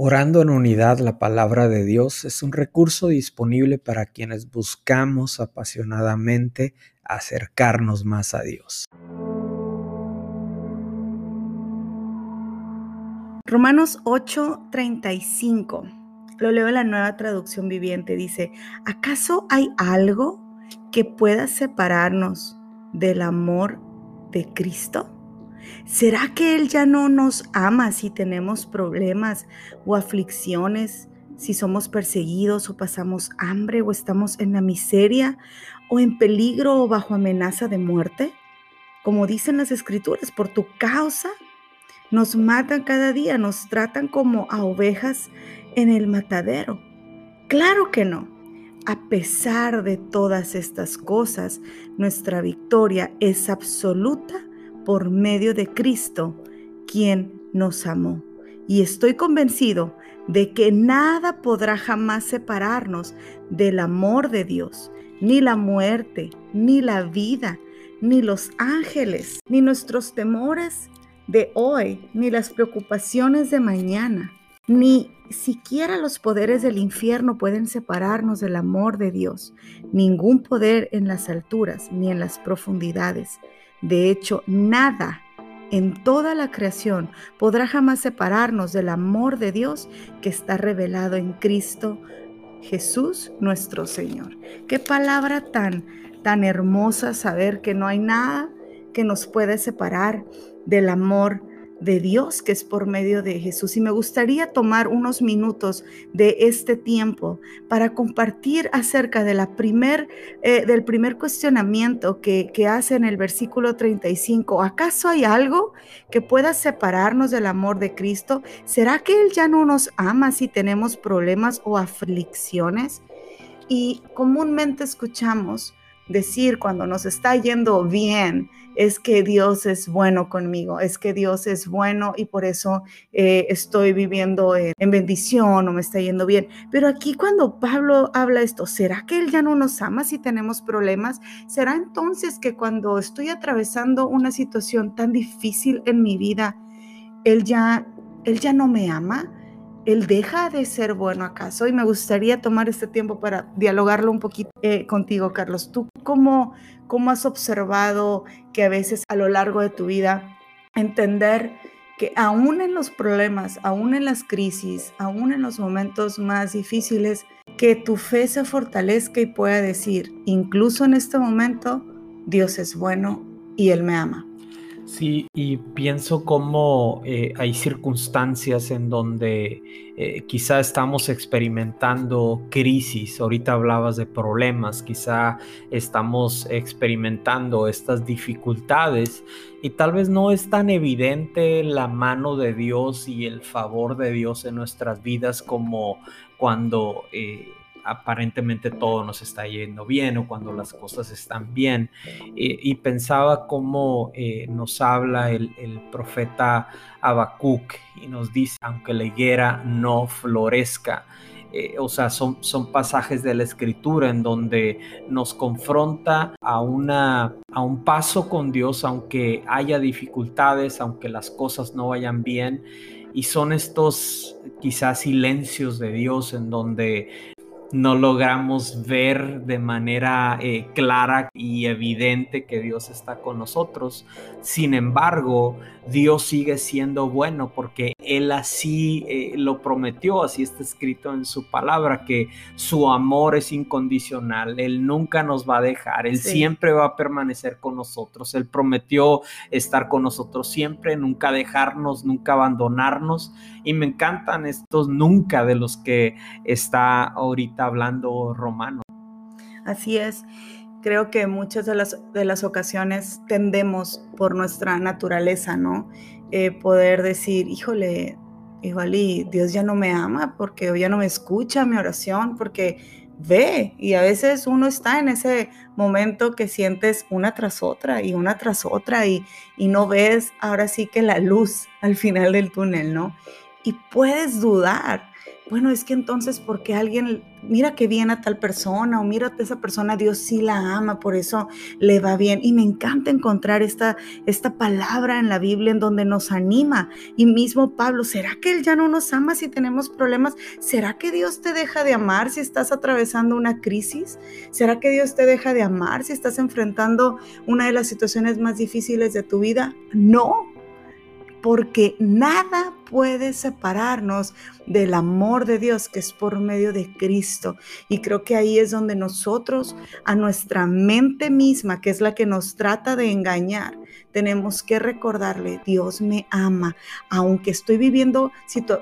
Orando en unidad, la palabra de Dios es un recurso disponible para quienes buscamos apasionadamente acercarnos más a Dios. Romanos 8:35. Lo leo en la nueva traducción viviente. Dice, ¿acaso hay algo que pueda separarnos del amor de Cristo? ¿Será que Él ya no nos ama si tenemos problemas o aflicciones, si somos perseguidos o pasamos hambre o estamos en la miseria o en peligro o bajo amenaza de muerte? Como dicen las escrituras, por tu causa nos matan cada día, nos tratan como a ovejas en el matadero. Claro que no. A pesar de todas estas cosas, nuestra victoria es absoluta por medio de Cristo, quien nos amó. Y estoy convencido de que nada podrá jamás separarnos del amor de Dios, ni la muerte, ni la vida, ni los ángeles, ni nuestros temores de hoy, ni las preocupaciones de mañana, ni siquiera los poderes del infierno pueden separarnos del amor de Dios. Ningún poder en las alturas ni en las profundidades de hecho, nada en toda la creación podrá jamás separarnos del amor de Dios que está revelado en Cristo Jesús nuestro Señor. Qué palabra tan tan hermosa saber que no hay nada que nos puede separar del amor de Dios que es por medio de Jesús. Y me gustaría tomar unos minutos de este tiempo para compartir acerca de la primer, eh, del primer cuestionamiento que, que hace en el versículo 35. ¿Acaso hay algo que pueda separarnos del amor de Cristo? ¿Será que Él ya no nos ama si tenemos problemas o aflicciones? Y comúnmente escuchamos decir cuando nos está yendo bien, es que Dios es bueno conmigo, es que Dios es bueno y por eso eh, estoy viviendo en, en, bendición o me está yendo bien. Pero aquí cuando Pablo habla esto, ¿será que Él ya no nos ama si tenemos problemas? ¿Será entonces que cuando estoy atravesando una situación tan difícil en mi vida, Él ya, Él ya no me ama? ¿Él deja de ser bueno acaso? Y me gustaría tomar este tiempo para dialogarlo un poquito eh, contigo, Carlos. ¿Tú cómo, cómo has observado que a veces a lo largo de tu vida entender que aún en los problemas, aún en las crisis, aún en los momentos más difíciles, que tu fe se fortalezca y pueda decir, incluso en este momento, Dios es bueno y Él me ama. Sí, y pienso cómo eh, hay circunstancias en donde eh, quizá estamos experimentando crisis, ahorita hablabas de problemas, quizá estamos experimentando estas dificultades y tal vez no es tan evidente la mano de Dios y el favor de Dios en nuestras vidas como cuando... Eh, aparentemente todo nos está yendo bien o cuando las cosas están bien. y pensaba cómo eh, nos habla el, profeta Habacuc y nos dice, aunque la higuera no florezca, eh, o sea, son, son pasajes de la escritura en donde nos confronta a, una, a un paso con Dios, aunque haya dificultades, aunque las cosas no vayan bien. Y son estos quizás silencios de Dios en donde no logramos ver de manera eh, clara y evidente que Dios está con nosotros. Sin embargo, Dios sigue siendo bueno porque Él así eh, lo prometió, así está escrito en su palabra, que su amor es incondicional, Él nunca nos va a dejar, Él siempre va a permanecer con nosotros, Él prometió estar con nosotros siempre, nunca dejarnos, nunca abandonarnos y me encantan estos nunca de los que está ahorita hablando Romano. Así es creo que muchas de las, de las ocasiones tendemos por nuestra naturaleza, ¿no? Eh, poder decir, híjole, igual y Dios ya no me ama porque ya no me escucha mi oración, porque ve y a veces uno está en ese momento que sientes una tras otra y una tras otra y, y no ves ahora sí que la luz al final del túnel, ¿no? Y puedes dudar bueno, es que entonces porque alguien, mira que bien a tal persona o mira a esa persona, Dios sí la ama, por eso le va bien. Y me encanta encontrar esta, esta palabra en la Biblia en donde nos anima. Y mismo Pablo, ¿será que Él ya no nos ama si tenemos problemas? ¿Será que Dios te deja de amar si estás atravesando una crisis? ¿Será que Dios te deja de amar si estás enfrentando una de las situaciones más difíciles de tu vida? No, porque nada puede separarnos del amor de Dios que es por medio de Cristo. Y creo que ahí es donde nosotros, a nuestra mente misma, que es la que nos trata de engañar, tenemos que recordarle, Dios me ama, aunque estoy viviendo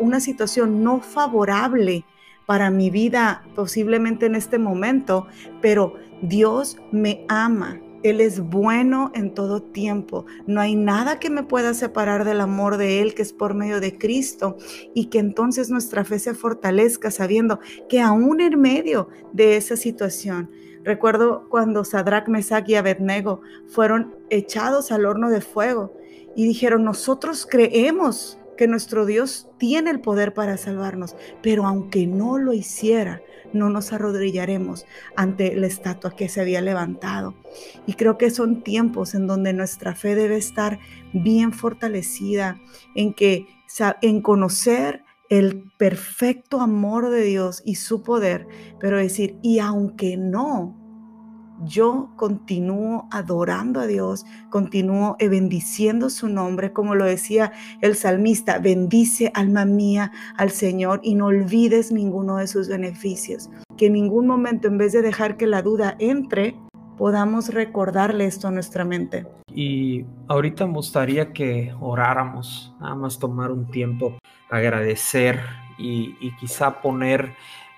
una situación no favorable para mi vida posiblemente en este momento, pero Dios me ama él es bueno en todo tiempo. No hay nada que me pueda separar del amor de Él que es por medio de Cristo y que entonces nuestra fe se fortalezca sabiendo que aún en medio de esa situación, recuerdo cuando Sadrach, Mesach y Abednego fueron echados al horno de fuego y dijeron, nosotros creemos que nuestro Dios tiene el poder para salvarnos, pero aunque no lo hiciera, no nos arrodillaremos ante la estatua que se había levantado. Y creo que son tiempos en donde nuestra fe debe estar bien fortalecida, en que en conocer el perfecto amor de Dios y su poder, pero decir, y aunque no, yo continúo adorando a Dios, continúo bendiciendo su nombre, como lo decía el salmista, bendice alma mía al Señor y no olvides ninguno de sus beneficios. Que en ningún momento, en vez de dejar que la duda entre, podamos recordarle esto a nuestra mente. Y ahorita me gustaría que oráramos, nada más tomar un tiempo, agradecer y, y quizá poner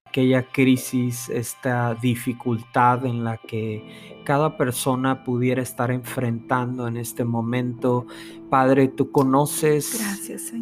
aquella crisis, esta dificultad en la que cada persona pudiera estar enfrentando en este momento. Padre, tú conoces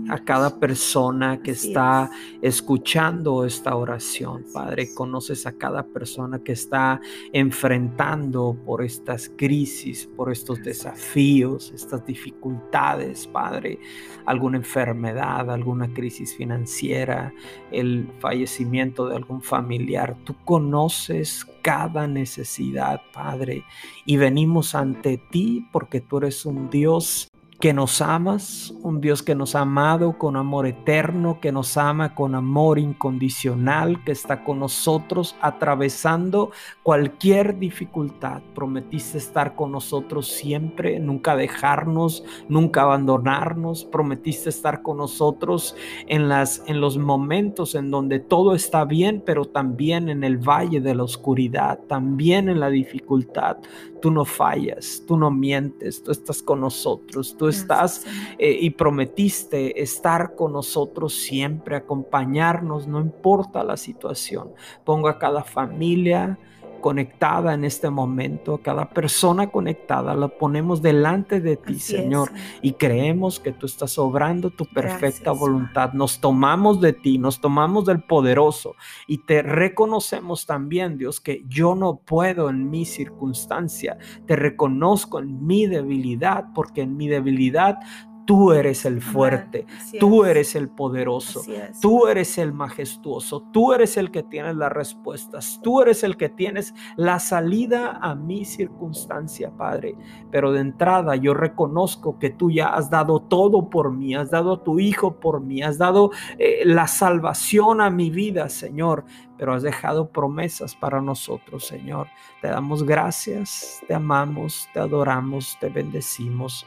a cada persona que está escuchando esta oración. Padre, conoces a cada persona que está enfrentando por estas crisis, por estos desafíos, estas dificultades, Padre. Alguna enfermedad, alguna crisis financiera, el fallecimiento de algún familiar. Tú conoces cada necesidad, Padre, y venimos ante ti porque tú eres un Dios que nos amas, un Dios que nos ha amado con amor eterno, que nos ama con amor incondicional, que está con nosotros atravesando cualquier dificultad. Prometiste estar con nosotros siempre, nunca dejarnos, nunca abandonarnos. Prometiste estar con nosotros en las en los momentos en donde todo está bien, pero también en el valle de la oscuridad, también en la dificultad. Tú no fallas, tú no mientes, tú estás con nosotros, estás eh, y prometiste estar con nosotros siempre, acompañarnos, no importa la situación. Pongo a cada familia, conectada en este momento, cada persona conectada, la ponemos delante de ti, Señor, y creemos que tú estás obrando tu perfecta voluntad. Nos tomamos de ti, nos tomamos del poderoso y te reconocemos también, Dios, que yo no puedo en mi circunstancia. Te reconozco en mi debilidad, porque en mi debilidad Tú eres el fuerte, tú eres el poderoso, tú eres el majestuoso, tú eres el que tiene las respuestas, tú eres el que tienes la salida a mi circunstancia, Padre. Pero de entrada yo reconozco que tú ya has dado todo por mí, has dado a tu Hijo por mí, has dado eh, la salvación a mi vida, Señor, pero has dejado promesas para nosotros, Señor. Te damos gracias, te amamos, te adoramos, te bendecimos